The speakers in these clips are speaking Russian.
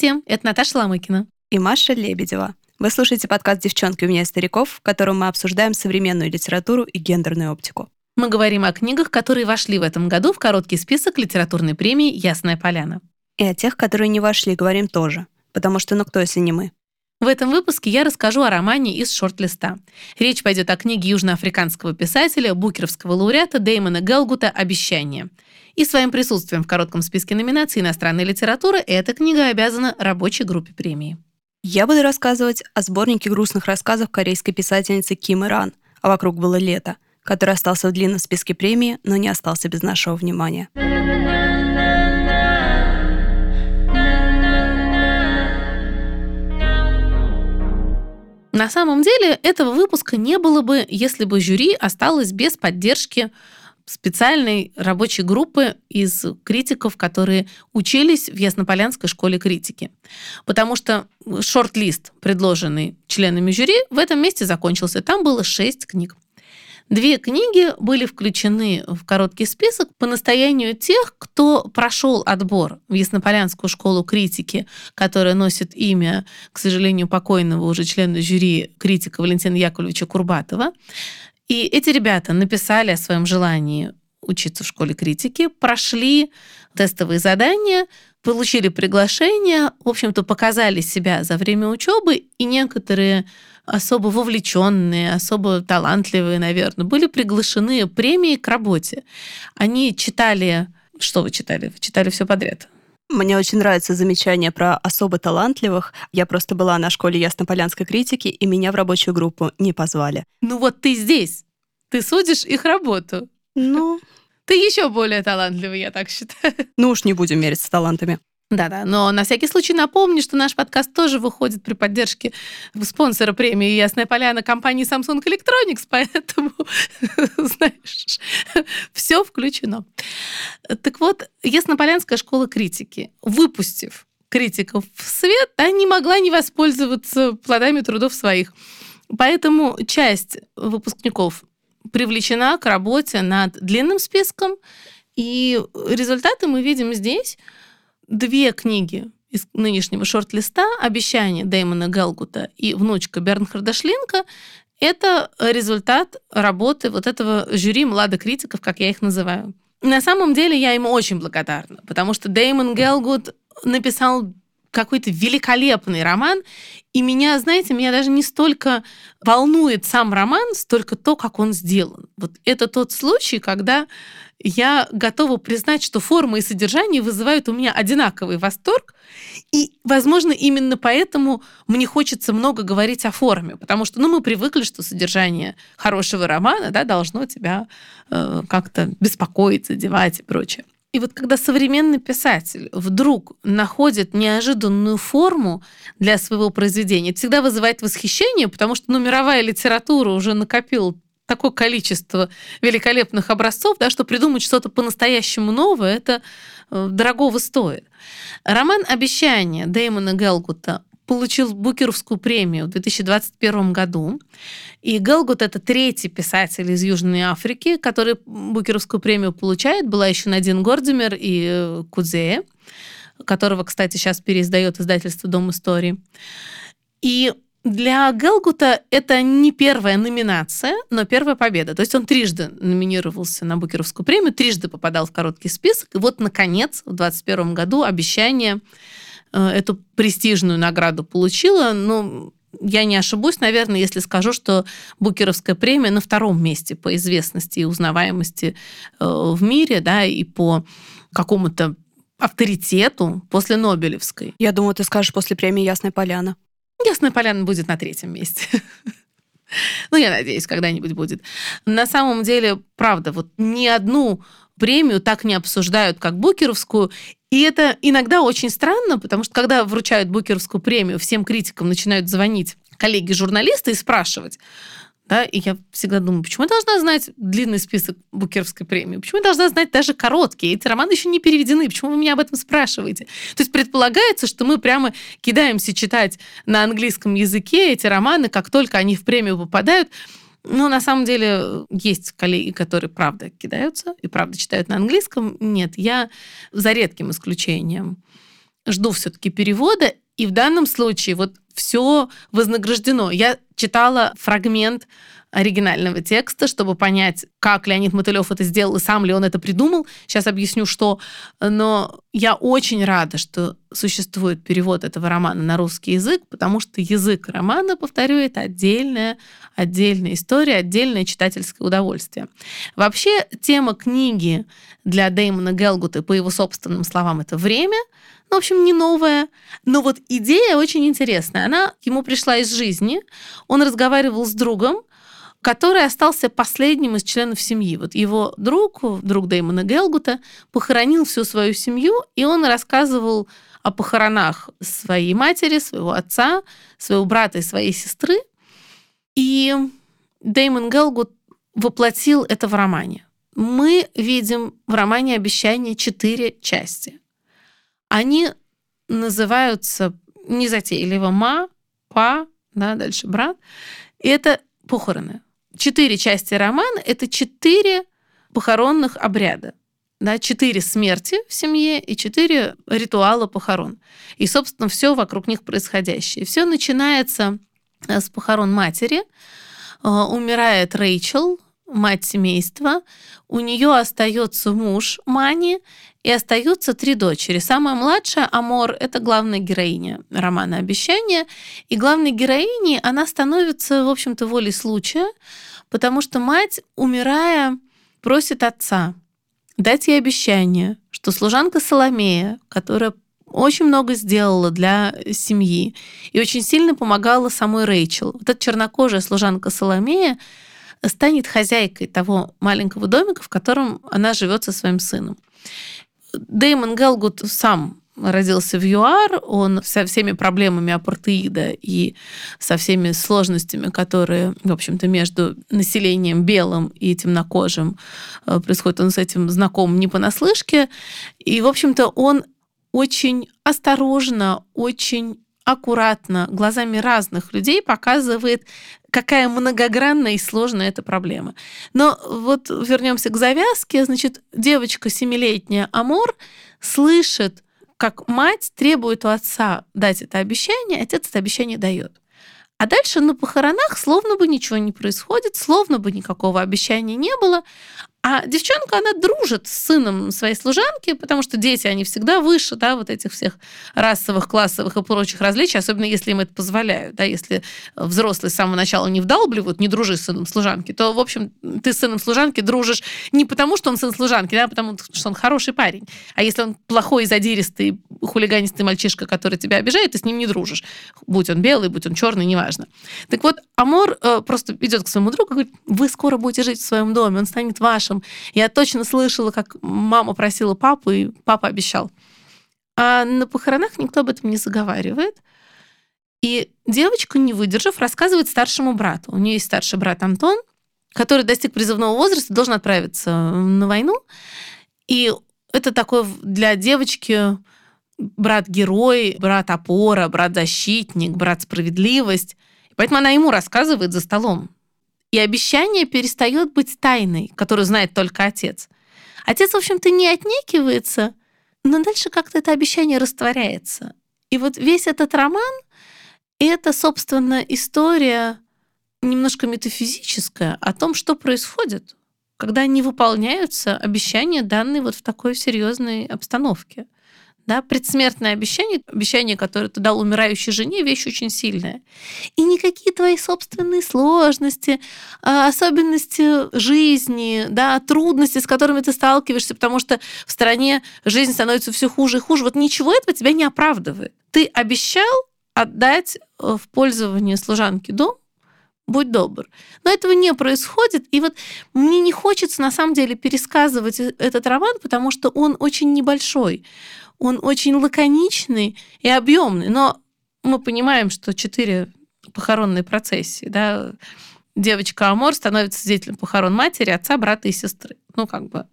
Всем, это Наташа Ломыкина. И Маша Лебедева. Вы слушаете подкаст «Девчонки у меня стариков», в котором мы обсуждаем современную литературу и гендерную оптику. Мы говорим о книгах, которые вошли в этом году в короткий список литературной премии «Ясная поляна». И о тех, которые не вошли, говорим тоже. Потому что ну кто, если не мы? В этом выпуске я расскажу о романе из шорт-листа. Речь пойдет о книге южноафриканского писателя, букеровского лауреата Дэймона Гелгута «Обещание». И своим присутствием в коротком списке номинаций иностранной литературы эта книга обязана рабочей группе премии. Я буду рассказывать о сборнике грустных рассказов корейской писательницы Ким Иран «А вокруг было лето», который остался в длинном списке премии, но не остался без нашего внимания. На самом деле этого выпуска не было бы, если бы жюри осталось без поддержки специальной рабочей группы из критиков, которые учились в Яснополянской школе критики. Потому что шорт-лист, предложенный членами жюри, в этом месте закончился. Там было шесть книг. Две книги были включены в короткий список по настоянию тех, кто прошел отбор в Яснополянскую школу критики, которая носит имя, к сожалению, покойного уже члена жюри критика Валентина Яковлевича Курбатова. И эти ребята написали о своем желании учиться в школе критики, прошли тестовые задания, получили приглашение, в общем-то, показали себя за время учебы, и некоторые особо вовлеченные, особо талантливые, наверное, были приглашены премией к работе. Они читали... Что вы читали? Вы читали все подряд? Мне очень нравится замечание про особо талантливых. Я просто была на школе Яснополянской критики, и меня в рабочую группу не позвали. Ну вот ты здесь. Ты судишь их работу. Ну, ты еще более талантливый, я так считаю. Ну уж не будем мериться талантами. Да-да, но на всякий случай напомню, что наш подкаст тоже выходит при поддержке спонсора премии «Ясная поляна» компании Samsung Electronics, поэтому, знаешь, все включено. Так вот, Яснополянская школа критики, выпустив критиков в свет, она не могла не воспользоваться плодами трудов своих. Поэтому часть выпускников привлечена к работе над длинным списком, и результаты мы видим здесь – две книги из нынешнего шорт-листа. «Обещание» Дэймона Гелгута и «Внучка» Бернхарда Шлинка — это результат работы вот этого жюри младокритиков, как я их называю. На самом деле я ему очень благодарна, потому что Дэймон Гелгут написал какой-то великолепный роман, и меня, знаете, меня даже не столько волнует сам роман, столько то, как он сделан. Вот это тот случай, когда я готова признать, что форма и содержание вызывают у меня одинаковый восторг. И, возможно, именно поэтому мне хочется много говорить о форме, потому что ну, мы привыкли, что содержание хорошего романа да, должно тебя э, как-то беспокоить, задевать и прочее. И вот когда современный писатель вдруг находит неожиданную форму для своего произведения, это всегда вызывает восхищение, потому что ну, мировая литература уже накопила такое количество великолепных образцов, да, что придумать что-то по-настоящему новое, это э, дорогого стоит. Роман «Обещание» Дэймона Гелгута получил Букеровскую премию в 2021 году. И Гелгут — это третий писатель из Южной Африки, который Букеровскую премию получает. Была еще Надин Гордимер и э, Кудзея, которого, кстати, сейчас переиздает издательство «Дом истории». И для Гелгута это не первая номинация, но первая победа. То есть он трижды номинировался на Букеровскую премию, трижды попадал в короткий список. И вот, наконец, в 2021 году обещание эту престижную награду получила. Но я не ошибусь, наверное, если скажу, что Букеровская премия на втором месте по известности и узнаваемости э, в мире, да, и по какому-то авторитету после Нобелевской. Я думаю, ты скажешь после премии «Ясная поляна». Ясная поляна будет на третьем месте. Ну, я надеюсь, когда-нибудь будет. На самом деле, правда, вот ни одну премию так не обсуждают, как Букеровскую. И это иногда очень странно, потому что когда вручают Букеровскую премию, всем критикам начинают звонить коллеги-журналисты и спрашивать, да, и я всегда думаю, почему я должна знать длинный список Букеровской премии? Почему я должна знать даже короткие? Эти романы еще не переведены. Почему вы меня об этом спрашиваете? То есть предполагается, что мы прямо кидаемся читать на английском языке эти романы, как только они в премию попадают. Но на самом деле есть коллеги, которые правда кидаются и правда читают на английском. Нет, я за редким исключением жду все-таки перевода, и в данном случае вот все вознаграждено. Я читала фрагмент оригинального текста, чтобы понять, как Леонид Мотылев это сделал и сам ли он это придумал. Сейчас объясню, что. Но я очень рада, что существует перевод этого романа на русский язык, потому что язык романа, повторю, это отдельная, отдельная история, отдельное читательское удовольствие. Вообще, тема книги для Дэймона Гелгута, по его собственным словам, это время – в общем, не новая. Но вот идея очень интересная. Она ему пришла из жизни. Он разговаривал с другом, который остался последним из членов семьи. Вот его друг, друг Дэймона Гелгута, похоронил всю свою семью, и он рассказывал о похоронах своей матери, своего отца, своего брата и своей сестры. И Дэймон Гелгут воплотил это в романе. Мы видим в романе «Обещание» четыре части. Они называются незатейливо «ма», «па», да, дальше «брат». И это похороны четыре части романа — это четыре похоронных обряда. Да, четыре смерти в семье и четыре ритуала похорон. И, собственно, все вокруг них происходящее. Все начинается э, с похорон матери. Э, умирает Рэйчел, мать семейства. У нее остается муж Мани, и остаются три дочери. Самая младшая, Амор, это главная героиня романа «Обещание». И главной героиней она становится, в общем-то, волей случая, потому что мать, умирая, просит отца дать ей обещание, что служанка Соломея, которая очень много сделала для семьи и очень сильно помогала самой Рэйчел. Вот эта чернокожая служанка Соломея станет хозяйкой того маленького домика, в котором она живет со своим сыном. Дэймон Гелгут сам родился в ЮАР, он со всеми проблемами апартеида и со всеми сложностями, которые, в общем-то, между населением белым и темнокожим э, происходят, он с этим знаком не понаслышке. И, в общем-то, он очень осторожно, очень аккуратно, глазами разных людей показывает, какая многогранная и сложная эта проблема. Но вот вернемся к завязке. Значит, девочка семилетняя Амор слышит, как мать требует у отца дать это обещание, отец это обещание дает. А дальше на похоронах словно бы ничего не происходит, словно бы никакого обещания не было, а девчонка, она дружит с сыном своей служанки, потому что дети, они всегда выше, да, вот этих всех расовых, классовых и прочих различий, особенно если им это позволяют, да, если взрослые с самого начала не вдалбливают, не дружи с сыном служанки, то, в общем, ты с сыном служанки дружишь не потому, что он сын служанки, да, а потому что он хороший парень. А если он плохой, задиристый, хулиганистый мальчишка, который тебя обижает, ты с ним не дружишь. Будь он белый, будь он черный, неважно. Так вот, Амор э, просто идет к своему другу и говорит, вы скоро будете жить в своем доме, он станет вашим, нашим. Я точно слышала, как мама просила папу, и папа обещал. А на похоронах никто об этом не заговаривает. И девочка, не выдержав, рассказывает старшему брату. У нее есть старший брат Антон, который достиг призывного возраста, должен отправиться на войну. И это такой для девочки брат-герой, брат-опора, брат-защитник, брат-справедливость. поэтому она ему рассказывает за столом. И обещание перестает быть тайной, которую знает только отец. Отец, в общем-то, не отнекивается, но дальше как-то это обещание растворяется. И вот весь этот роман — это, собственно, история немножко метафизическая о том, что происходит, когда не выполняются обещания, данные вот в такой серьезной обстановке. Да, предсмертное обещание, обещание, которое ты дал умирающей жене, вещь очень сильная. И никакие твои собственные сложности, а, особенности жизни, да, трудности, с которыми ты сталкиваешься, потому что в стране жизнь становится все хуже и хуже, вот ничего этого тебя не оправдывает. Ты обещал отдать э, в пользование служанке дом, будь добр. Но этого не происходит. И вот мне не хочется на самом деле пересказывать э, этот роман, потому что он очень небольшой он очень лаконичный и объемный, но мы понимаем, что четыре похоронные процессии, да, девочка Амор становится свидетелем похорон матери, отца, брата и сестры. Ну, как бы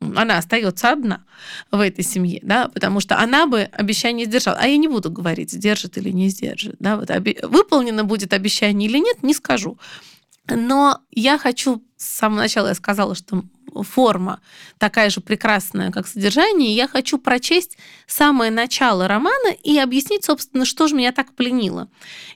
она остается одна в этой семье, да, потому что она бы обещание сдержала. А я не буду говорить, сдержит или не сдержит. Да, вот оби... Выполнено будет обещание или нет, не скажу. Но я хочу, с самого начала я сказала, что форма такая же прекрасная, как содержание. Я хочу прочесть самое начало романа и объяснить, собственно, что же меня так пленило.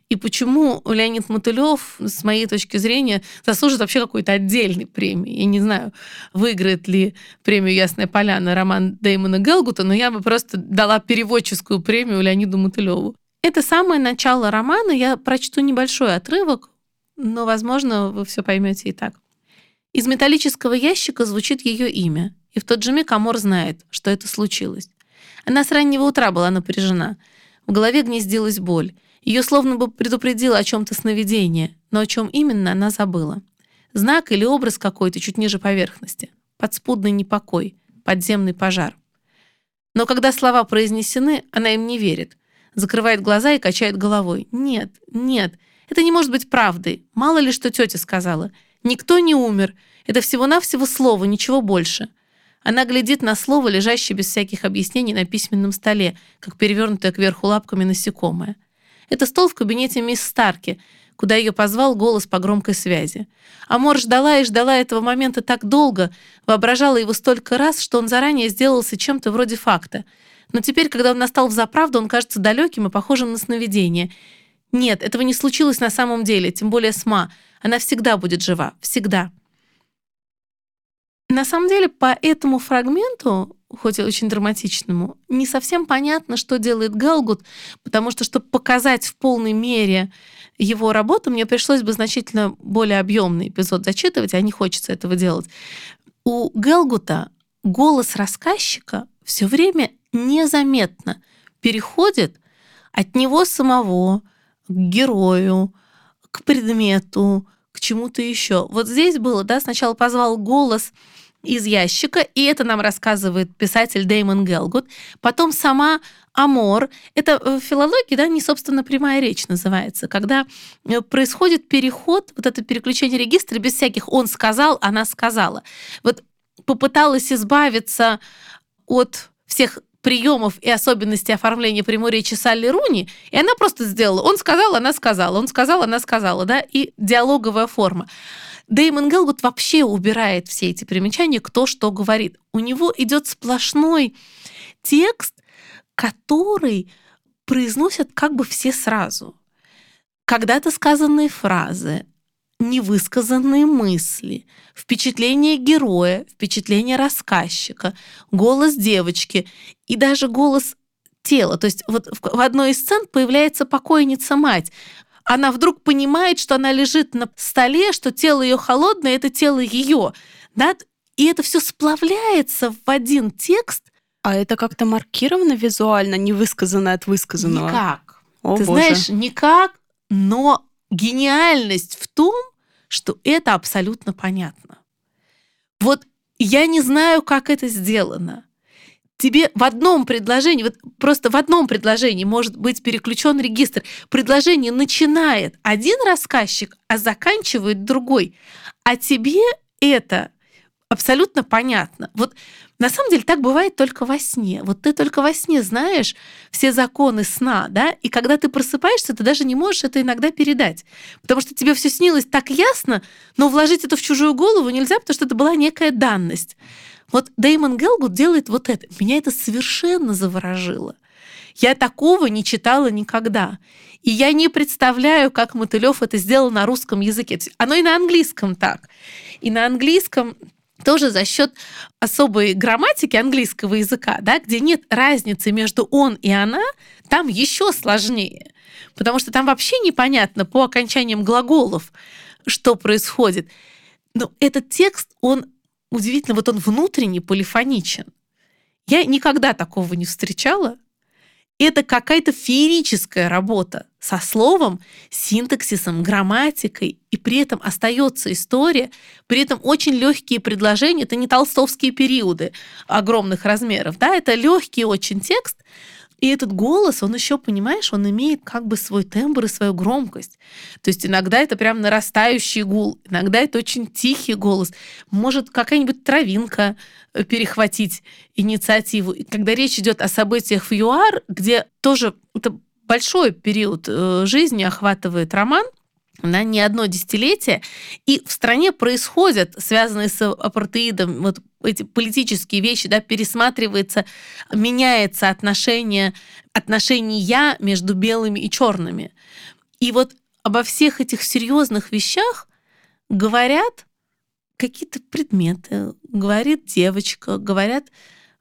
И почему Леонид Мотылев, с моей точки зрения, заслужит вообще какой-то отдельной премии. Я не знаю, выиграет ли премию «Ясная поляна» роман Дэймона Гелгута, но я бы просто дала переводческую премию Леониду Мотылеву. Это самое начало романа. Я прочту небольшой отрывок, но, возможно, вы все поймете и так. Из металлического ящика звучит ее имя, и в тот же миг Амор знает, что это случилось. Она с раннего утра была напряжена. В голове гнездилась боль. Ее словно бы предупредило о чем-то сновидение, но о чем именно она забыла. Знак или образ какой-то чуть ниже поверхности. Подспудный непокой, подземный пожар. Но когда слова произнесены, она им не верит. Закрывает глаза и качает головой. Нет, нет, это не может быть правдой. Мало ли, что тетя сказала. Никто не умер. Это всего-навсего слово, ничего больше. Она глядит на слово, лежащее без всяких объяснений на письменном столе, как перевернутое кверху лапками насекомое. Это стол в кабинете мисс Старки, куда ее позвал голос по громкой связи. Амор ждала и ждала этого момента так долго, воображала его столько раз, что он заранее сделался чем-то вроде факта. Но теперь, когда он настал в заправду, он кажется далеким и похожим на сновидение. Нет, этого не случилось на самом деле, тем более с Ма. Она всегда будет жива. Всегда. На самом деле, по этому фрагменту, хоть и очень драматичному, не совсем понятно, что делает Галгут, потому что, чтобы показать в полной мере его работу, мне пришлось бы значительно более объемный эпизод зачитывать, а не хочется этого делать. У Гелгута голос рассказчика все время незаметно переходит от него самого к герою, к предмету, чему-то еще. Вот здесь было, да, сначала позвал голос из ящика, и это нам рассказывает писатель Деймон Гелгут. Потом сама Амор. Это в филологии, да, не, собственно, прямая речь называется, когда э, происходит переход, вот это переключение регистра без всяких «он сказал», «она сказала». Вот попыталась избавиться от всех приемов и особенностей оформления прямой речи Салли Руни, и она просто сделала. Он сказал, она сказала, он сказал, она сказала, да, и диалоговая форма. Дэймон Гелгут вообще убирает все эти примечания, кто что говорит. У него идет сплошной текст, который произносят как бы все сразу. Когда-то сказанные фразы, невысказанные мысли, впечатление героя, впечатление рассказчика, голос девочки и даже голос тела. То есть вот в одной из сцен появляется покойница-мать. Она вдруг понимает, что она лежит на столе, что тело ее холодное, это тело ее. Да? И это все сплавляется в один текст. А это как-то маркировано визуально, невысказанное от высказанного? Никак. О, Ты боже. знаешь, никак, но гениальность в том, что это абсолютно понятно. Вот я не знаю, как это сделано. Тебе в одном предложении, вот просто в одном предложении может быть переключен регистр. Предложение начинает один рассказчик, а заканчивает другой. А тебе это абсолютно понятно. Вот на самом деле так бывает только во сне. Вот ты только во сне знаешь все законы сна, да, и когда ты просыпаешься, ты даже не можешь это иногда передать, потому что тебе все снилось так ясно, но вложить это в чужую голову нельзя, потому что это была некая данность. Вот Дэймон Гелгут делает вот это. Меня это совершенно заворожило. Я такого не читала никогда. И я не представляю, как Мотылев это сделал на русском языке. Оно и на английском так. И на английском тоже за счет особой грамматики английского языка, да, где нет разницы между он и она, там еще сложнее. Потому что там вообще непонятно по окончаниям глаголов, что происходит. Но этот текст, он удивительно, вот он внутренне полифоничен. Я никогда такого не встречала. Это какая-то феерическая работа со словом, синтаксисом, грамматикой, и при этом остается история, при этом очень легкие предложения. Это не толстовские периоды огромных размеров, да, это легкий очень текст, и этот голос, он еще, понимаешь, он имеет как бы свой тембр и свою громкость. То есть иногда это прям нарастающий гул, иногда это очень тихий голос. Может какая-нибудь травинка э, перехватить инициативу. И когда речь идет о событиях в ЮАР, где тоже это большой период э, жизни охватывает роман, да, не одно десятилетие, и в стране происходят, связанные с апартеидом, вот эти политические вещи, да, пересматривается, меняется отношение, отношения между белыми и черными. И вот обо всех этих серьезных вещах говорят какие-то предметы, говорит девочка, говорят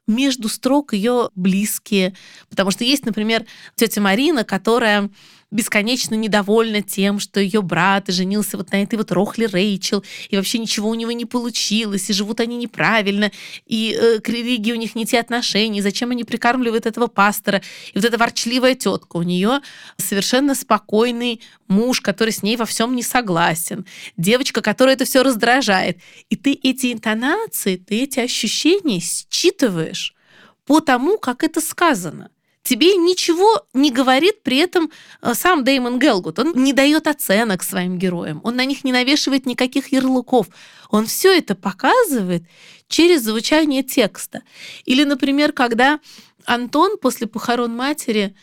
между строк ее близкие. Потому что есть, например, тетя Марина, которая бесконечно недовольна тем, что ее брат женился вот на этой вот Рохли Рэйчел, и вообще ничего у него не получилось, и живут они неправильно, и э, к религии у них не те отношения, зачем они прикармливают этого пастора. И вот эта ворчливая тетка, у нее совершенно спокойный муж, который с ней во всем не согласен, девочка, которая это все раздражает. И ты эти интонации, ты эти ощущения считываешь по тому, как это сказано тебе ничего не говорит при этом э, сам Деймон Гелгут. Он не дает оценок своим героям, он на них не навешивает никаких ярлыков. Он все это показывает через звучание текста. Или, например, когда Антон после похорон матери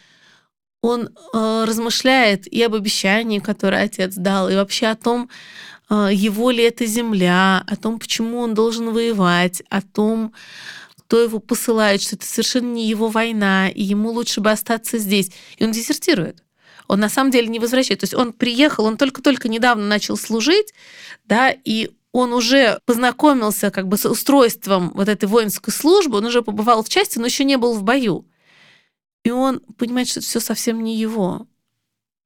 он э, размышляет и об обещании, которое отец дал, и вообще о том, э, его ли это земля, о том, почему он должен воевать, о том, кто его посылает, что это совершенно не его война, и ему лучше бы остаться здесь. И он дезертирует. Он на самом деле не возвращается. То есть он приехал, он только-только недавно начал служить, да, и он уже познакомился как бы с устройством вот этой воинской службы, он уже побывал в части, но еще не был в бою. И он понимает, что это все совсем не его.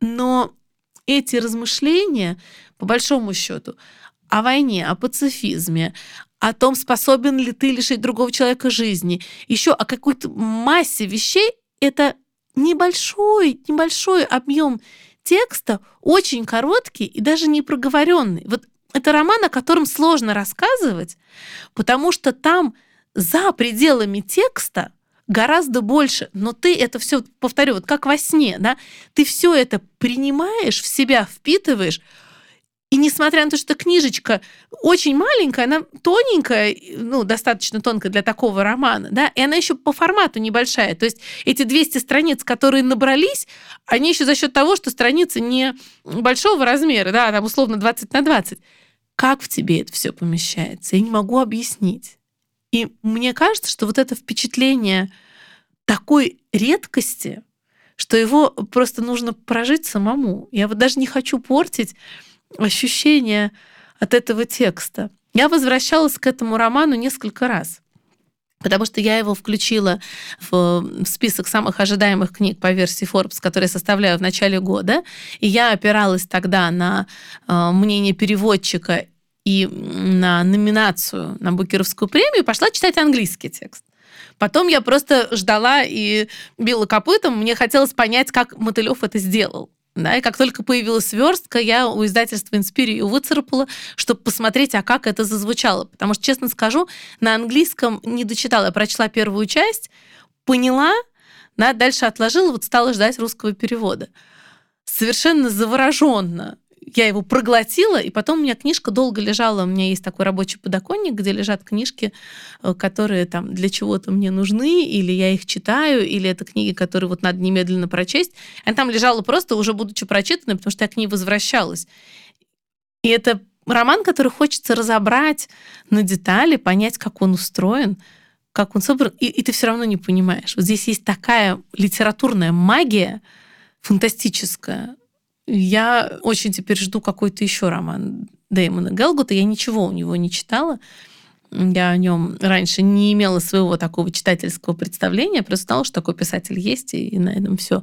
Но эти размышления, по большому счету, о войне, о пацифизме, о том, способен ли ты лишить другого человека жизни, еще о какой-то массе вещей, это небольшой, небольшой объем текста, очень короткий и даже не проговоренный. Вот это роман, о котором сложно рассказывать, потому что там за пределами текста гораздо больше, но ты это все, повторю, вот как во сне, да, ты все это принимаешь в себя, впитываешь, и несмотря на то, что книжечка очень маленькая, она тоненькая, ну, достаточно тонкая для такого романа, да, и она еще по формату небольшая. То есть эти 200 страниц, которые набрались, они еще за счет того, что страницы не большого размера, да, там условно 20 на 20. Как в тебе это все помещается? Я не могу объяснить. И мне кажется, что вот это впечатление такой редкости, что его просто нужно прожить самому. Я вот даже не хочу портить ощущение от этого текста. Я возвращалась к этому роману несколько раз потому что я его включила в список самых ожидаемых книг по версии Forbes, которые я составляю в начале года, и я опиралась тогда на э, мнение переводчика и на номинацию на Букеровскую премию, пошла читать английский текст. Потом я просто ждала и била копытом, мне хотелось понять, как Мотылев это сделал. Да, и как только появилась сверстка, я у издательства «Инспири» ее выцарапала, чтобы посмотреть, а как это зазвучало. Потому что, честно скажу, на английском не дочитала. Я прочла первую часть, поняла, да, дальше отложила, вот стала ждать русского перевода. Совершенно завороженно я его проглотила, и потом у меня книжка долго лежала. У меня есть такой рабочий подоконник, где лежат книжки, э, которые там для чего-то мне нужны, или я их читаю, или это книги, которые вот надо немедленно прочесть. Она там лежала просто уже будучи прочитанной, потому что я к ней возвращалась. И это роман, который хочется разобрать на детали, понять, как он устроен, как он собран, и, и ты все равно не понимаешь. Вот здесь есть такая литературная магия, фантастическая, я очень теперь жду какой-то еще роман Дэймона Гелгута. Я ничего у него не читала. Я о нем раньше не имела своего такого читательского представления, просто знала, что такой писатель есть, и на этом все.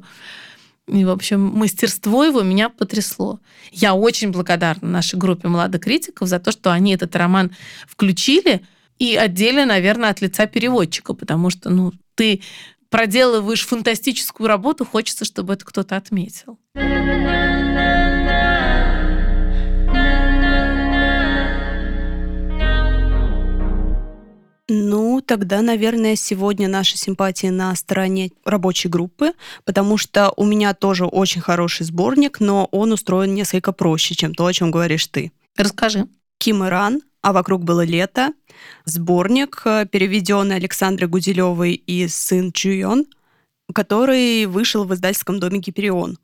И, в общем, мастерство его меня потрясло. Я очень благодарна нашей группе молодых критиков за то, что они этот роман включили, и отдельно, наверное, от лица переводчика, потому что, ну, ты проделываешь фантастическую работу, хочется, чтобы это кто-то отметил. Ну, тогда, наверное, сегодня наши симпатии на стороне рабочей группы, потому что у меня тоже очень хороший сборник, но он устроен несколько проще, чем то, о чем говоришь ты. Расскажи. Ким Иран, а вокруг было лето. Сборник, э, переведенный Александрой Гуделевой и сын Чуйон, который вышел в издательском доме Гиперион.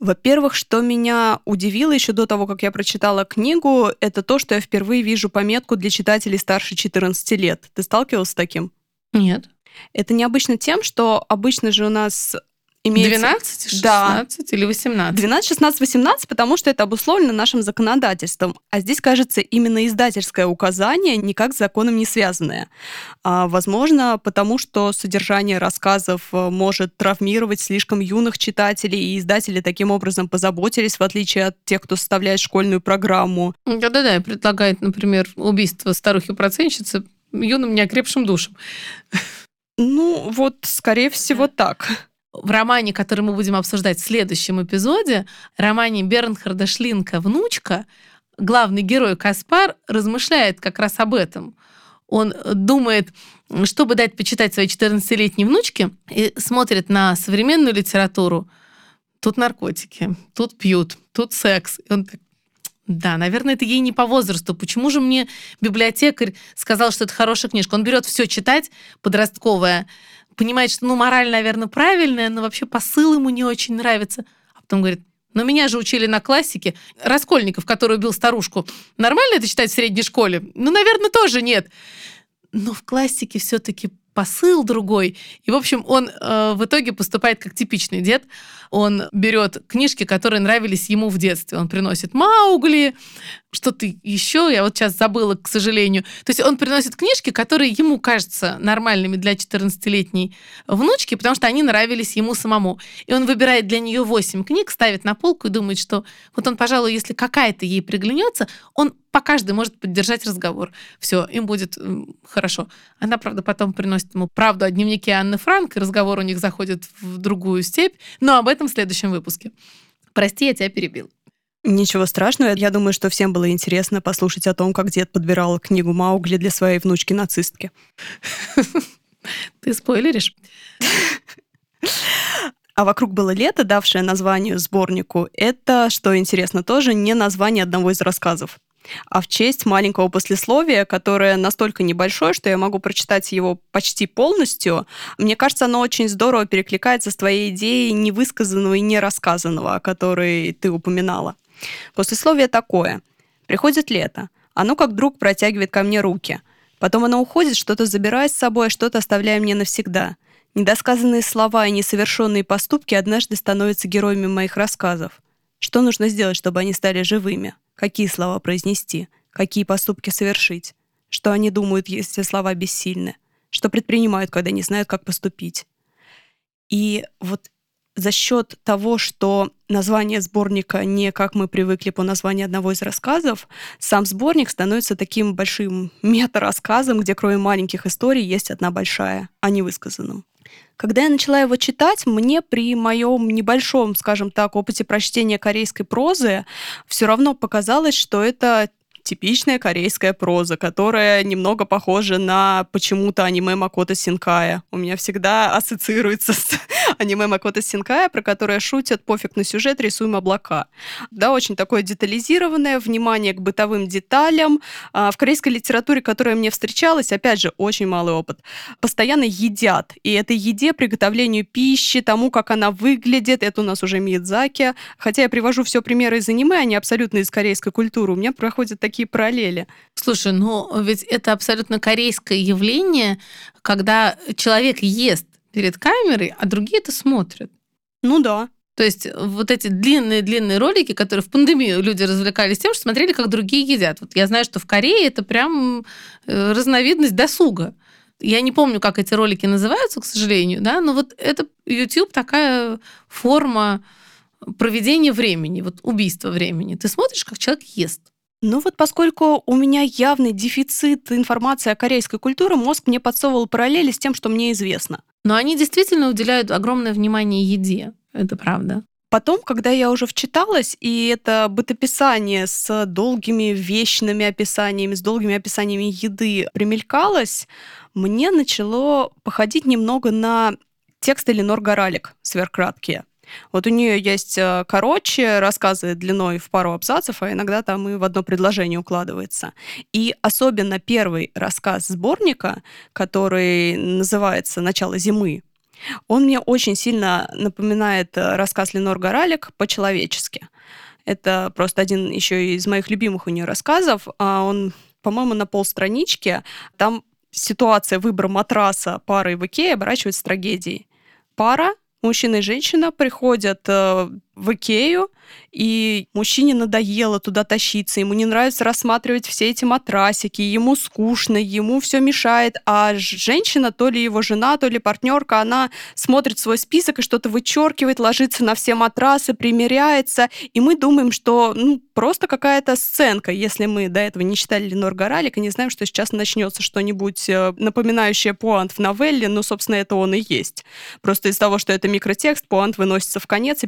Во-первых, что меня удивило еще до того, как я прочитала книгу, это то, что я впервые вижу пометку для читателей старше 14 лет. Ты сталкивался с таким? Нет. Это необычно тем, что обычно же у нас имеется... 12, 16 Да. или 18? 12, 16, 18, потому что это обусловлено нашим законодательством. А здесь, кажется, именно издательское указание никак с законом не связанное. А, возможно, потому что содержание рассказов э, может травмировать слишком юных читателей, и издатели таким образом позаботились, в отличие от тех, кто составляет школьную программу. Да-да-да, и предлагает, например, убийство старухи-процентщицы юным неокрепшим душам. Ну, вот, скорее всего, так. В романе, который мы будем обсуждать в следующем эпизоде, романе Бернхарда Шлинка «Внучка», главный герой Каспар размышляет как раз об этом. Он думает, чтобы дать почитать своей 14-летней внучке, и смотрит на современную литературу. Тут наркотики, тут пьют, тут секс. И он так, да, наверное, это ей не по возрасту. Почему же мне библиотекарь сказал, что это хорошая книжка? Он берет все читать, подростковое, понимает, что, ну, мораль, наверное, правильная, но вообще посыл ему не очень нравится. А потом говорит, но меня же учили на классике. Раскольников, который убил старушку. Нормально это читать в средней школе? Ну, наверное, тоже нет. Но в классике все-таки посыл другой. И, в общем, он э, в итоге поступает как типичный дед. Он берет книжки, которые нравились ему в детстве. Он приносит Маугли, что-то еще, я вот сейчас забыла, к сожалению. То есть он приносит книжки, которые ему кажутся нормальными для 14-летней внучки, потому что они нравились ему самому. И он выбирает для нее 8 книг, ставит на полку и думает, что вот он, пожалуй, если какая-то ей приглянется, он по каждой может поддержать разговор. Все, им будет хорошо. Она, правда, потом приносит ему правду о дневнике Анны Франк, и разговор у них заходит в другую степь, но об этом в следующем выпуске. Прости, я тебя перебил. Ничего страшного. Я думаю, что всем было интересно послушать о том, как дед подбирал книгу Маугли для своей внучки-нацистки. Ты спойлеришь? А «Вокруг было лето», давшее название сборнику, это, что интересно тоже, не название одного из рассказов а в честь маленького послесловия, которое настолько небольшое, что я могу прочитать его почти полностью. Мне кажется, оно очень здорово перекликается с твоей идеей невысказанного и нерассказанного, о которой ты упоминала. Послесловие такое. Приходит лето. Оно как друг протягивает ко мне руки. Потом оно уходит, что-то забирая с собой, а что-то оставляя мне навсегда. Недосказанные слова и несовершенные поступки однажды становятся героями моих рассказов. Что нужно сделать, чтобы они стали живыми? Какие слова произнести? Какие поступки совершить? Что они думают, если слова бессильны? Что предпринимают, когда не знают, как поступить? И вот за счет того, что название сборника не как мы привыкли по названию одного из рассказов, сам сборник становится таким большим мета-рассказом, где кроме маленьких историй есть одна большая, а не высказанным. Когда я начала его читать, мне при моем небольшом, скажем так, опыте прочтения корейской прозы все равно показалось, что это типичная корейская проза, которая немного похожа на почему-то аниме Макото Синкая. У меня всегда ассоциируется с аниме Макото Синкая, про которое шутят «пофиг на сюжет, рисуем облака». Да, очень такое детализированное, внимание к бытовым деталям. А в корейской литературе, которая мне встречалась, опять же, очень малый опыт, постоянно едят. И этой еде, приготовлению пищи, тому, как она выглядит, это у нас уже Миядзаки. Хотя я привожу все примеры из аниме, они абсолютно из корейской культуры. У меня проходят такие параллели. Слушай, ну ведь это абсолютно корейское явление, когда человек ест перед камерой, а другие это смотрят. Ну да. То есть вот эти длинные-длинные ролики, которые в пандемию люди развлекались тем, что смотрели, как другие едят. Вот я знаю, что в Корее это прям э, разновидность досуга. Я не помню, как эти ролики называются, к сожалению, да, но вот это YouTube такая форма проведения времени, вот убийства времени. Ты смотришь, как человек ест. Ну вот поскольку у меня явный дефицит информации о корейской культуре, мозг мне подсовывал параллели с тем, что мне известно. Но они действительно уделяют огромное внимание еде. Это правда. Потом, когда я уже вчиталась, и это бытописание с долгими вечными описаниями, с долгими описаниями еды примелькалось, мне начало походить немного на текст Эленор Горалик, сверхкраткие. Вот у нее есть э, короче рассказы длиной в пару абзацев, а иногда там и в одно предложение укладывается. И особенно первый рассказ сборника, который называется «Начало зимы», Он мне очень сильно напоминает э, рассказ Ленор Горалик по-человечески. Это просто один еще из моих любимых у нее рассказов. А он, по-моему, на полстранички. Там ситуация выбора матраса пары в Икее оборачивается трагедией. Пара, мужчина и женщина, приходят э, в Икею, и мужчине надоело туда тащиться, ему не нравится рассматривать все эти матрасики, ему скучно, ему все мешает, а женщина, то ли его жена, то ли партнерка, она смотрит свой список и что-то вычеркивает, ложится на все матрасы, примеряется, и мы думаем, что ну, просто какая-то сценка, если мы до этого не читали Ленор Горалик и не знаем, что сейчас начнется что-нибудь э, напоминающее пуант в новелле, ну, собственно, это он и есть. Просто из того, что это микротекст, пуант выносится в конец и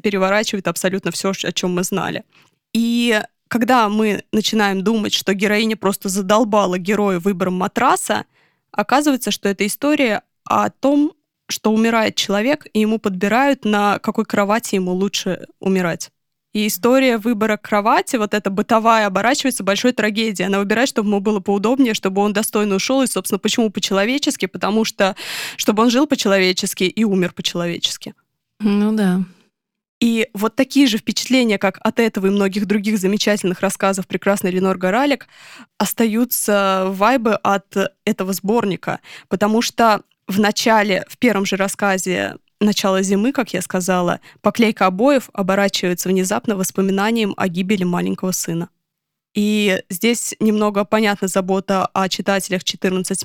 переворачивает абсолютно все, о чем мы знали. И когда мы начинаем думать, что героиня просто задолбала героя выбором матраса, оказывается, что это история о том, что умирает человек, и ему подбирают, на какой кровати ему лучше умирать. И история выбора кровати, вот эта бытовая, оборачивается большой трагедией. Она выбирает, чтобы ему было поудобнее, чтобы он достойно ушел. И, собственно, почему по-человечески? Потому что, чтобы он жил по-человечески и умер по-человечески. Ну да. И вот такие же впечатления, как от этого и многих других замечательных рассказов прекрасной Ленор Горалик, остаются вайбы от этого сборника, потому что в начале, в первом же рассказе начало зимы, как я сказала, поклейка обоев оборачивается внезапно воспоминанием о гибели маленького сына. И здесь немного понятна забота о читателях 14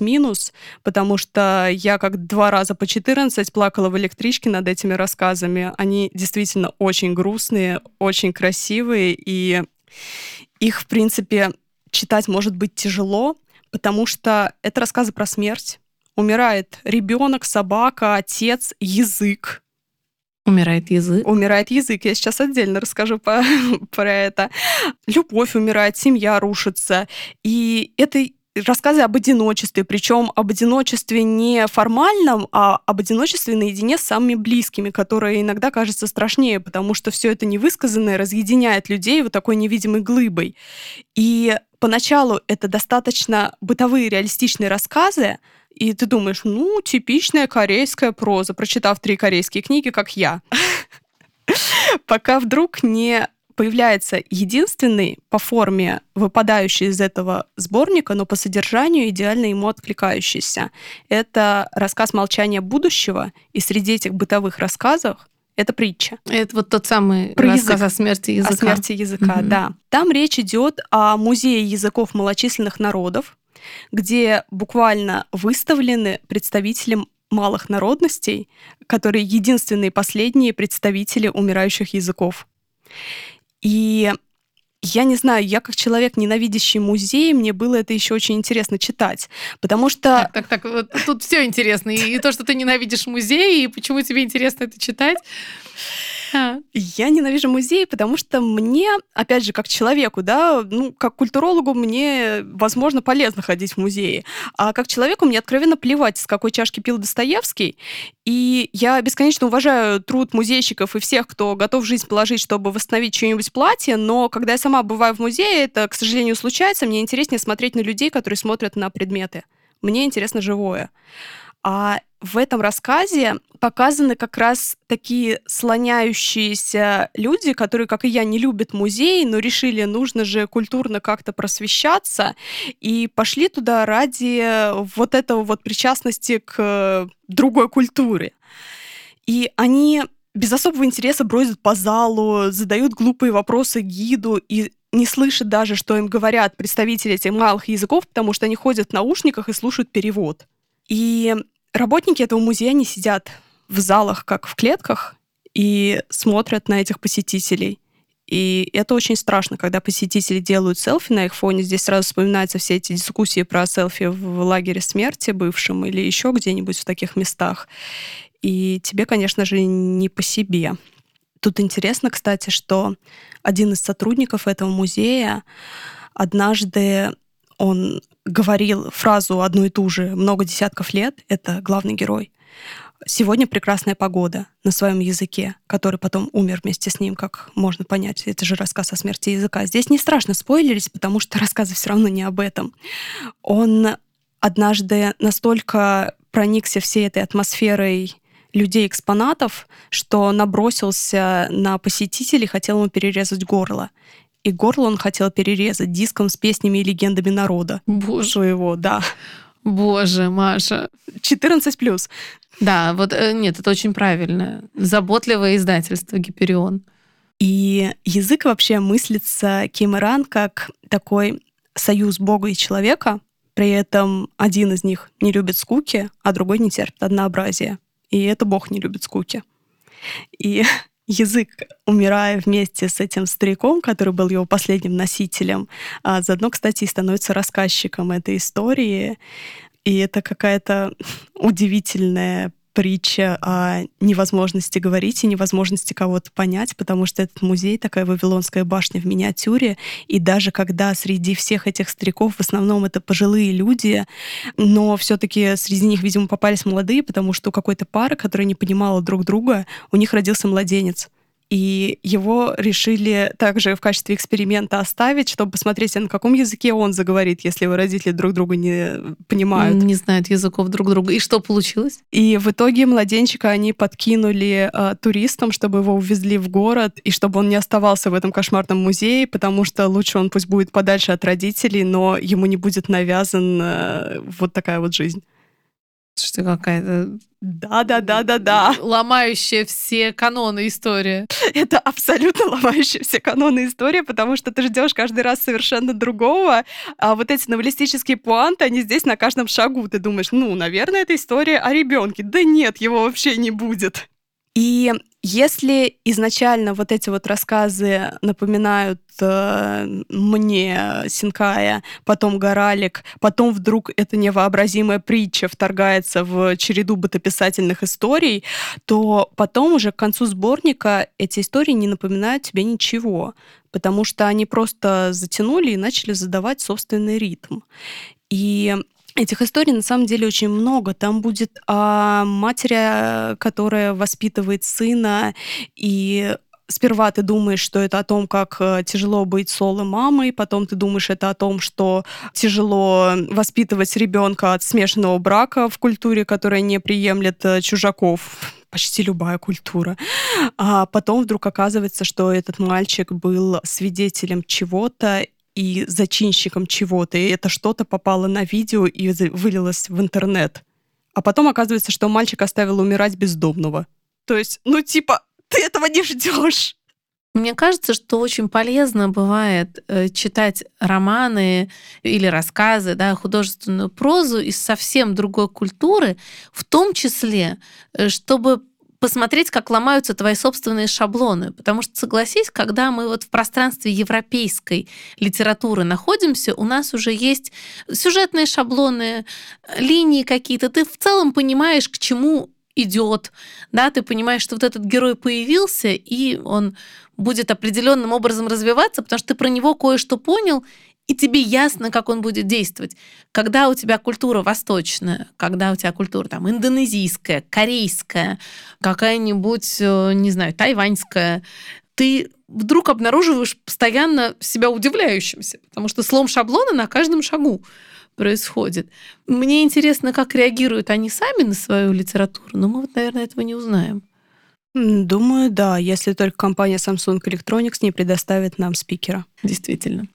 потому что я как два раза по 14 плакала в электричке над этими рассказами. Они действительно очень грустные, очень красивые, и их, в принципе, читать может быть тяжело, потому что это рассказы про смерть. Умирает ребенок, собака, отец, язык, Умирает язык. Умирает язык. Я сейчас отдельно расскажу по, про это. Любовь умирает, семья рушится. И это рассказы об одиночестве, причем об одиночестве не формальном, а об одиночестве наедине с самыми близкими, которое иногда кажется страшнее, потому что все это невысказанное разъединяет людей вот такой невидимой глыбой. И поначалу это достаточно бытовые реалистичные рассказы, и ты думаешь, ну, типичная корейская проза, прочитав три корейские книги, как я. Пока вдруг не появляется единственный по форме выпадающий из этого сборника, но по содержанию идеально ему откликающийся. Это рассказ «Молчание будущего», и среди этих бытовых рассказов это притча. Это вот тот самый Про рассказ язык. о смерти языка. О смерти языка, угу. да. Там речь идет о музее языков малочисленных народов, где буквально выставлены представители малых народностей, которые единственные последние представители умирающих языков. И я не знаю, я как человек, ненавидящий музей, мне было это еще очень интересно читать, потому что... Так, так, так, вот тут все интересно. И то, что ты ненавидишь музей, и почему тебе интересно это читать. Я ненавижу музеи, потому что мне, опять же, как человеку, да, ну, как культурологу, мне, возможно, полезно ходить в музеи. А как человеку мне откровенно плевать, с какой чашки пил Достоевский. И я бесконечно уважаю труд музейщиков и всех, кто готов жизнь положить, чтобы восстановить чье-нибудь платье, но когда я сама бываю в музее, это, к сожалению, случается, мне интереснее смотреть на людей, которые смотрят на предметы. Мне интересно живое. А в этом рассказе показаны как раз такие слоняющиеся люди, которые, как и я, не любят музей, но решили, нужно же культурно как-то просвещаться, и пошли туда ради вот этого вот причастности к другой культуре. И они без особого интереса бродят по залу, задают глупые вопросы гиду и не слышат даже, что им говорят представители этих малых языков, потому что они ходят в наушниках и слушают перевод. И Работники этого музея не сидят в залах, как в клетках, и смотрят на этих посетителей. И это очень страшно, когда посетители делают селфи на их фоне. Здесь сразу вспоминаются все эти дискуссии про селфи в лагере смерти бывшем или еще где-нибудь в таких местах. И тебе, конечно же, не по себе. Тут интересно, кстати, что один из сотрудников этого музея однажды он говорил фразу одну и ту же много десятков лет, это главный герой. Сегодня прекрасная погода на своем языке, который потом умер вместе с ним, как можно понять. Это же рассказ о смерти языка. Здесь не страшно спойлерить, потому что рассказы все равно не об этом. Он однажды настолько проникся всей этой атмосферой людей-экспонатов, что набросился на посетителей, хотел ему перерезать горло. И горло он хотел перерезать диском с песнями и легендами народа. Боже. Своего, да. Боже, Маша. 14 плюс. Да, вот э, нет, это очень правильно. Заботливое издательство Гиперион. И язык вообще мыслится Кимеран как такой союз Бога и человека, при этом один из них не любит скуки, а другой не терпит однообразия. И это Бог не любит скуки. И язык, умирая вместе с этим стариком, который был его последним носителем, а заодно, кстати, и становится рассказчиком этой истории. И это какая-то удивительная притча о невозможности говорить и невозможности кого-то понять, потому что этот музей такая Вавилонская башня в миниатюре, и даже когда среди всех этих стариков в основном это пожилые люди, но все таки среди них, видимо, попались молодые, потому что у какой-то пары, которая не понимала друг друга, у них родился младенец и его решили также в качестве эксперимента оставить, чтобы посмотреть, на каком языке он заговорит, если его родители друг друга не понимают. Не знают языков друг друга. И что получилось? И в итоге младенчика они подкинули э, туристам, чтобы его увезли в город, и чтобы он не оставался в этом кошмарном музее, потому что лучше он пусть будет подальше от родителей, но ему не будет навязан э, вот такая вот жизнь. Что какая-то да-да-да-да-да. Ломающая все каноны история. Это абсолютно ломающая все каноны история, потому что ты ждешь каждый раз совершенно другого. А вот эти новеллистические пуанты, они здесь на каждом шагу. Ты думаешь, ну, наверное, это история о ребенке. Да нет, его вообще не будет. И если изначально вот эти вот рассказы напоминают э, мне Синкая, потом Горалик, потом вдруг эта невообразимая притча вторгается в череду бытописательных историй, то потом уже к концу сборника эти истории не напоминают тебе ничего, потому что они просто затянули и начали задавать собственный ритм. И Этих историй на самом деле очень много. Там будет о матери, которая воспитывает сына, и сперва ты думаешь, что это о том, как э, тяжело быть соло мамой, потом ты думаешь это о том, что тяжело воспитывать ребенка от смешанного брака в культуре, которая не приемлет э, чужаков почти любая культура. А потом вдруг оказывается, что этот мальчик был свидетелем чего-то, и зачинщиком чего-то, и это что-то попало на видео и вылилось в интернет. А потом оказывается, что мальчик оставил умирать бездомного. То есть, ну типа, ты этого не ждешь. Мне кажется, что очень полезно бывает э, читать романы или рассказы, да, художественную прозу из совсем другой культуры, в том числе, э, чтобы посмотреть, как ломаются твои собственные шаблоны. Потому что, согласись, когда мы вот в пространстве европейской литературы находимся, у нас уже есть сюжетные шаблоны, линии какие-то. Ты в целом понимаешь, к чему идет, да, ты понимаешь, что вот этот герой появился, и он будет определенным образом развиваться, потому что ты про него кое-что понял, и тебе ясно, как он будет действовать. Когда у тебя культура восточная, когда у тебя культура там индонезийская, корейская, какая-нибудь, э, не знаю, тайваньская, ты вдруг обнаруживаешь постоянно себя удивляющимся, потому что слом шаблона на каждом шагу происходит. Мне интересно, как реагируют они сами на свою литературу, но мы вот, наверное, этого не узнаем. Думаю, да, если только компания Samsung Electronics не предоставит нам спикера. Действительно.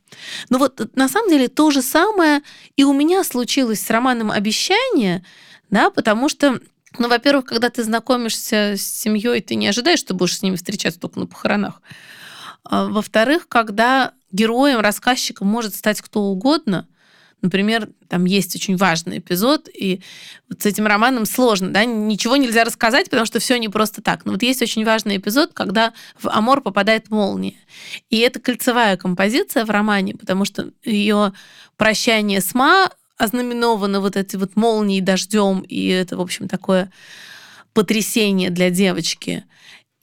Ну вот на самом деле то же самое и у меня случилось с романом «Обещание», да, потому что ну, во-первых, когда ты знакомишься с семьей, ты не ожидаешь, что будешь с ними встречаться только на похоронах. А, во-вторых, когда героем, рассказчиком может стать кто угодно, Например, там есть очень важный эпизод, и вот с этим романом сложно, да, ничего нельзя рассказать, потому что все не просто так. Но вот есть очень важный эпизод, когда в Амор попадает молния. И это кольцевая композиция в романе, потому что ее прощание с Ма ознаменовано вот этой вот молнией, дождем, и это, в общем, такое потрясение для девочки.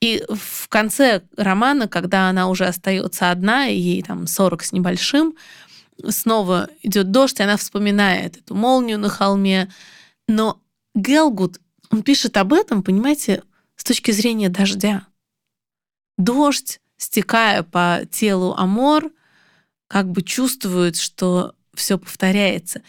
И в конце романа, когда она уже остается одна, и ей там 40 с небольшим, снова идет дождь, и она вспоминает эту молнию на холме. Но Гелгуд, он пишет об этом, понимаете, с точки зрения дождя. Дождь, стекая по телу Амор, как бы чувствует, что все повторяется.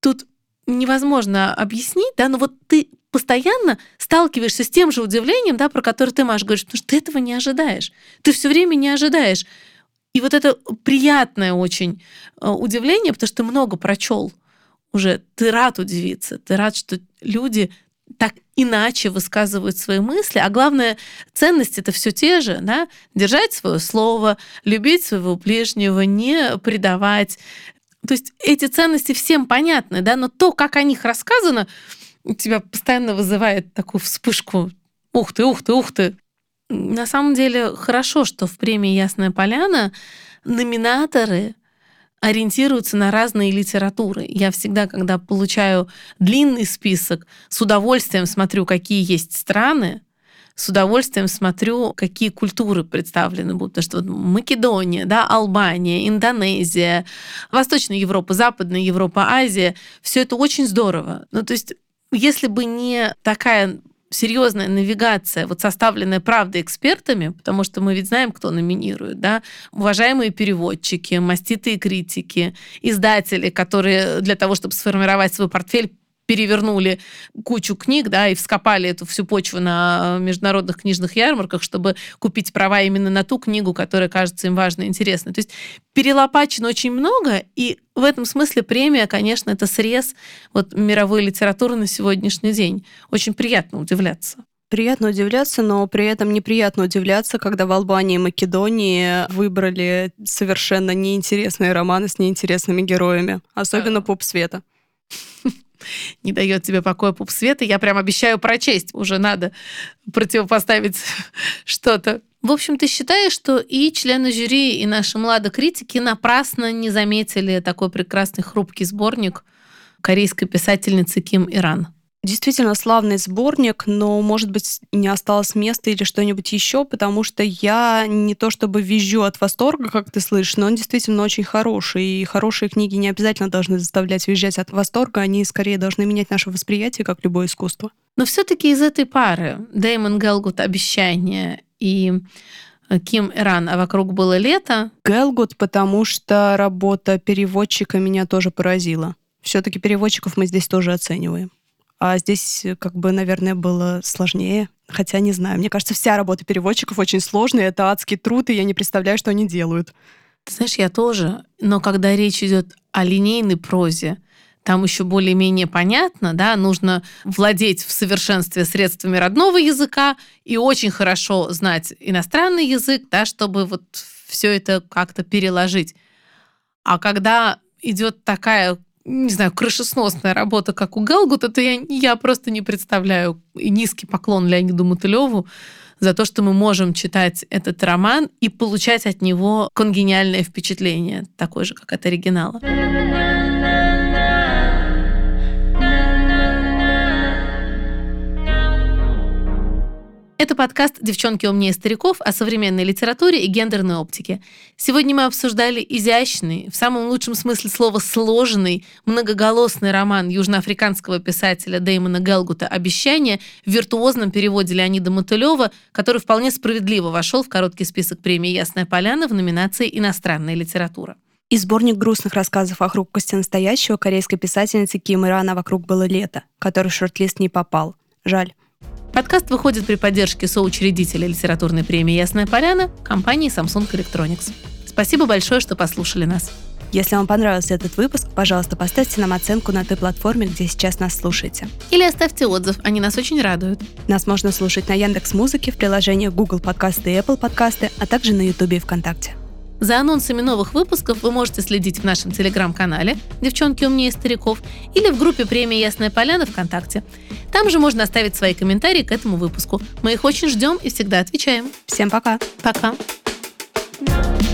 Тут невозможно объяснить, да, но вот ты постоянно сталкиваешься с тем же удивлением, да, про которое ты, Маш, говоришь, потому что ты этого не ожидаешь. Ты все время не ожидаешь. И вот это приятное очень э, удивление, потому что ты много прочел уже, ты рад удивиться, ты рад, что люди так иначе высказывают свои мысли, а главное, ценности это все те же, да, держать свое слово, любить своего ближнего, не предавать. То есть эти ценности всем понятны, да, но то, как о них рассказано, у тебя постоянно вызывает такую вспышку. Ух ты, ух ты, ух ты. На самом деле хорошо, что в премии «Ясная поляна» номинаторы ориентируются на разные литературы. Я всегда, когда получаю длинный список, с удовольствием смотрю, какие есть страны, с удовольствием смотрю, какие культуры представлены будут. Потому что вот Македония, да, Албания, Индонезия, Восточная Европа, Западная Европа, Азия, все это очень здорово. Ну, то есть, если бы не такая серьезная навигация, вот составленная правда экспертами, потому что мы ведь знаем, кто номинирует, да, уважаемые переводчики, маститые критики, издатели, которые для того, чтобы сформировать свой портфель, перевернули кучу книг, да, и вскопали эту всю почву на международных книжных ярмарках, чтобы купить права именно на ту книгу, которая кажется им важной и интересной. То есть перелопачено очень много, и в этом смысле премия, конечно, это срез вот мировой литературы на сегодняшний день. Очень приятно удивляться. Приятно удивляться, но при этом неприятно удивляться, когда в Албании и Македонии выбрали совершенно неинтересные романы с неинтересными героями, особенно поп света. не дает тебе покоя пуп света. Я прям обещаю прочесть. Уже надо противопоставить что-то. В общем, ты считаешь, что и члены жюри, и наши младокритики напрасно не заметили такой прекрасный хрупкий сборник корейской писательницы Ким Иран? Действительно славный сборник, но, может быть, не осталось места или что-нибудь еще, потому что я не то чтобы визжу от восторга, как ты слышишь, но он действительно очень хороший. И хорошие книги не обязательно должны заставлять визжать от восторга, они скорее должны менять наше восприятие, как любое искусство. Но все-таки из этой пары Дэймон Гелгут «Обещание» и Ким Иран, а вокруг было лето. Гелгут, потому что работа переводчика меня тоже поразила. Все-таки переводчиков мы здесь тоже оцениваем. А здесь, э, как бы, наверное, было сложнее. Хотя не знаю. Мне кажется, вся работа переводчиков очень сложная. Это адский труд, и я не представляю, что они делают. Ты знаешь, я тоже. Но когда речь идет о линейной прозе, там еще более-менее понятно, да, нужно владеть в совершенстве средствами родного языка и очень хорошо знать иностранный язык, да, чтобы вот все это как-то переложить. А когда идет такая не знаю, крышесносная работа, как у Гелгута, то я, я просто не представляю. И низкий поклон Леониду Мотылеву за то, что мы можем читать этот роман и получать от него конгениальное впечатление, такое же, как от оригинала. Это подкаст «Девчонки умнее стариков» о современной литературе и гендерной оптике. Сегодня мы обсуждали изящный, в самом лучшем смысле слова сложный, многоголосный роман южноафриканского писателя Дэймона Гелгута «Обещание» в виртуозном переводе Леонида Мотылева, который вполне справедливо вошел в короткий список премии «Ясная поляна» в номинации «Иностранная литература». И сборник грустных рассказов о хрупкости настоящего корейской писательницы Ким Ирана «Вокруг было лето», который в шорт-лист не попал. Жаль. Подкаст выходит при поддержке соучредителя литературной премии «Ясная поляна» компании Samsung Electronics. Спасибо большое, что послушали нас. Если вам понравился этот выпуск, пожалуйста, поставьте нам оценку на той платформе, где сейчас нас слушаете. Или оставьте отзыв, они нас очень радуют. Нас можно слушать на Яндекс Музыке, в приложениях Google Подкасты и Apple Подкасты, а также на YouTube и ВКонтакте. За анонсами новых выпусков вы можете следить в нашем телеграм-канале «Девчонки умнее стариков» или в группе премии «Ясная поляна» ВКонтакте. Там же можно оставить свои комментарии к этому выпуску. Мы их очень ждем и всегда отвечаем. Всем пока. Пока. thank you